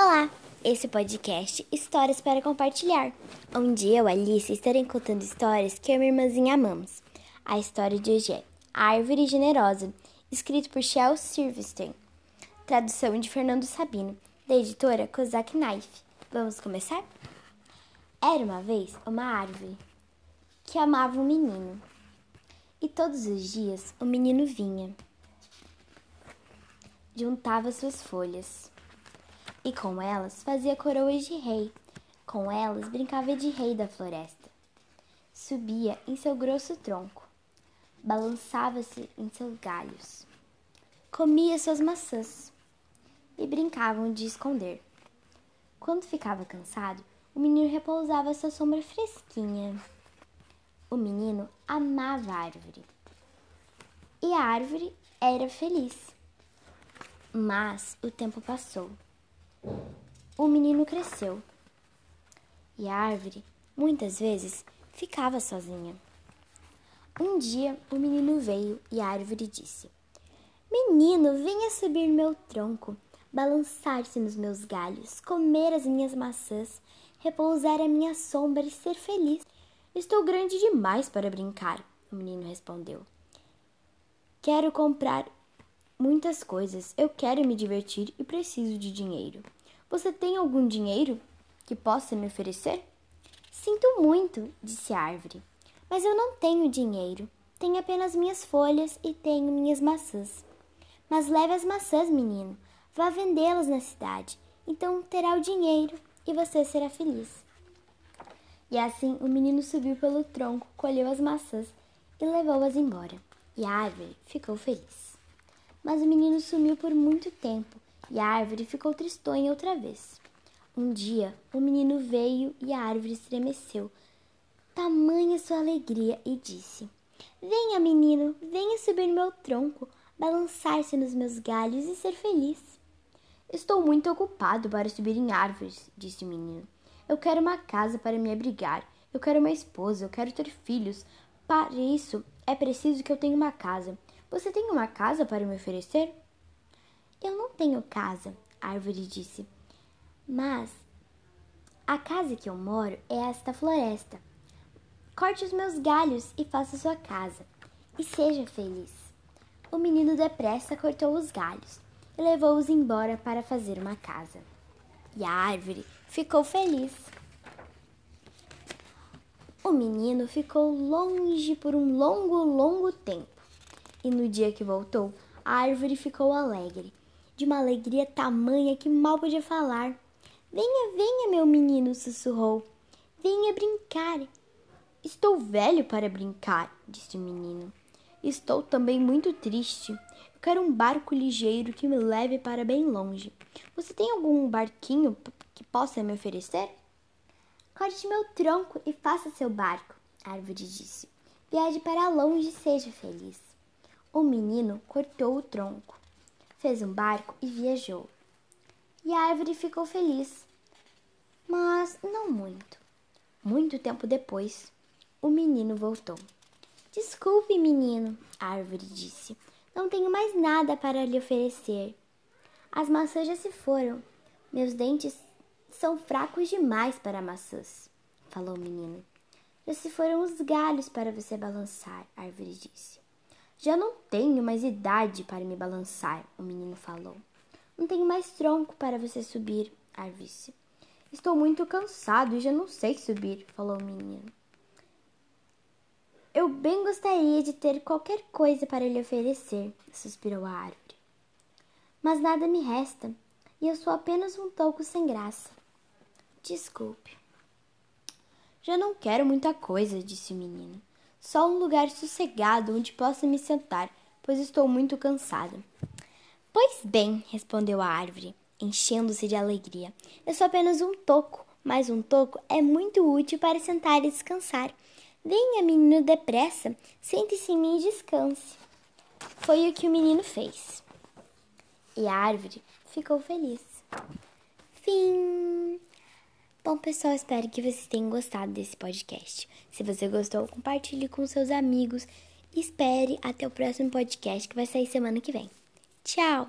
Olá, esse podcast Histórias para Compartilhar. Dia eu, Alice, estarei contando histórias que eu e minha irmãzinha amamos. A história de hoje é A Árvore Generosa, escrito por Shel Silverstein. Tradução de Fernando Sabino, da editora Kozak Knife. Vamos começar? Era uma vez uma árvore que amava um menino. E todos os dias o menino vinha, juntava suas folhas e com elas fazia coroas de rei. Com elas brincava de rei da floresta. Subia em seu grosso tronco, balançava-se em seus galhos, comia suas maçãs e brincavam de esconder. Quando ficava cansado, o menino repousava sua sombra fresquinha. O menino amava a árvore e a árvore era feliz. Mas o tempo passou. O menino cresceu e a árvore muitas vezes ficava sozinha. Um dia o menino veio e a árvore disse: Menino, venha subir meu tronco, balançar-se nos meus galhos, comer as minhas maçãs, repousar à minha sombra e ser feliz. Estou grande demais para brincar, o menino respondeu. Quero comprar muitas coisas. Eu quero me divertir e preciso de dinheiro. Você tem algum dinheiro que possa me oferecer? Sinto muito, disse a árvore, mas eu não tenho dinheiro. Tenho apenas minhas folhas e tenho minhas maçãs. Mas leve as maçãs, menino. Vá vendê-las na cidade. Então terá o dinheiro e você será feliz. E assim o menino subiu pelo tronco, colheu as maçãs e levou-as embora. E a árvore ficou feliz. Mas o menino sumiu por muito tempo e a árvore ficou tristonha outra vez. Um dia, o menino veio e a árvore estremeceu. Tamanha sua alegria e disse: Venha, menino, venha subir no meu tronco, balançar-se nos meus galhos e ser feliz. Estou muito ocupado para subir em árvores, disse o menino. Eu quero uma casa para me abrigar. Eu quero uma esposa, eu quero ter filhos. Para isso, é preciso que eu tenha uma casa. Você tem uma casa para me oferecer? Eu não tenho casa, a árvore disse. Mas a casa que eu moro é esta floresta. Corte os meus galhos e faça sua casa, e seja feliz. O menino depressa cortou os galhos e levou-os embora para fazer uma casa. E a árvore ficou feliz. O menino ficou longe por um longo, longo tempo e no dia que voltou, a árvore ficou alegre, de uma alegria tamanha que mal podia falar. Venha, venha, meu menino, sussurrou. Venha brincar. Estou velho para brincar, disse o menino. Estou também muito triste. Eu quero um barco ligeiro que me leve para bem longe. Você tem algum barquinho que possa me oferecer? Corte meu tronco e faça seu barco, a árvore disse. Viaje para longe e seja feliz. O menino cortou o tronco, fez um barco e viajou. E a árvore ficou feliz, mas não muito. Muito tempo depois, o menino voltou. Desculpe, menino, a árvore disse. Não tenho mais nada para lhe oferecer. As maçãs já se foram. Meus dentes são fracos demais para maçãs, falou o menino. Já se foram os galhos para você balançar, a árvore disse. Já não tenho mais idade para me balançar, o menino falou. Não tenho mais tronco para você subir, Arvice. Estou muito cansado e já não sei subir, falou o menino. Eu bem gostaria de ter qualquer coisa para lhe oferecer, suspirou a árvore. Mas nada me resta, e eu sou apenas um toco sem graça. Desculpe. Já não quero muita coisa, disse o menino. Só um lugar sossegado onde possa me sentar, pois estou muito cansada. Pois bem, respondeu a árvore, enchendo-se de alegria. Eu sou apenas um toco, mas um toco é muito útil para sentar e descansar. Venha, menino, depressa, sente-se em mim e descanse. Foi o que o menino fez. E a árvore ficou feliz. Fim. Bom, pessoal, espero que vocês tenham gostado desse podcast. Se você gostou, compartilhe com seus amigos espere até o próximo podcast que vai sair semana que vem. Tchau!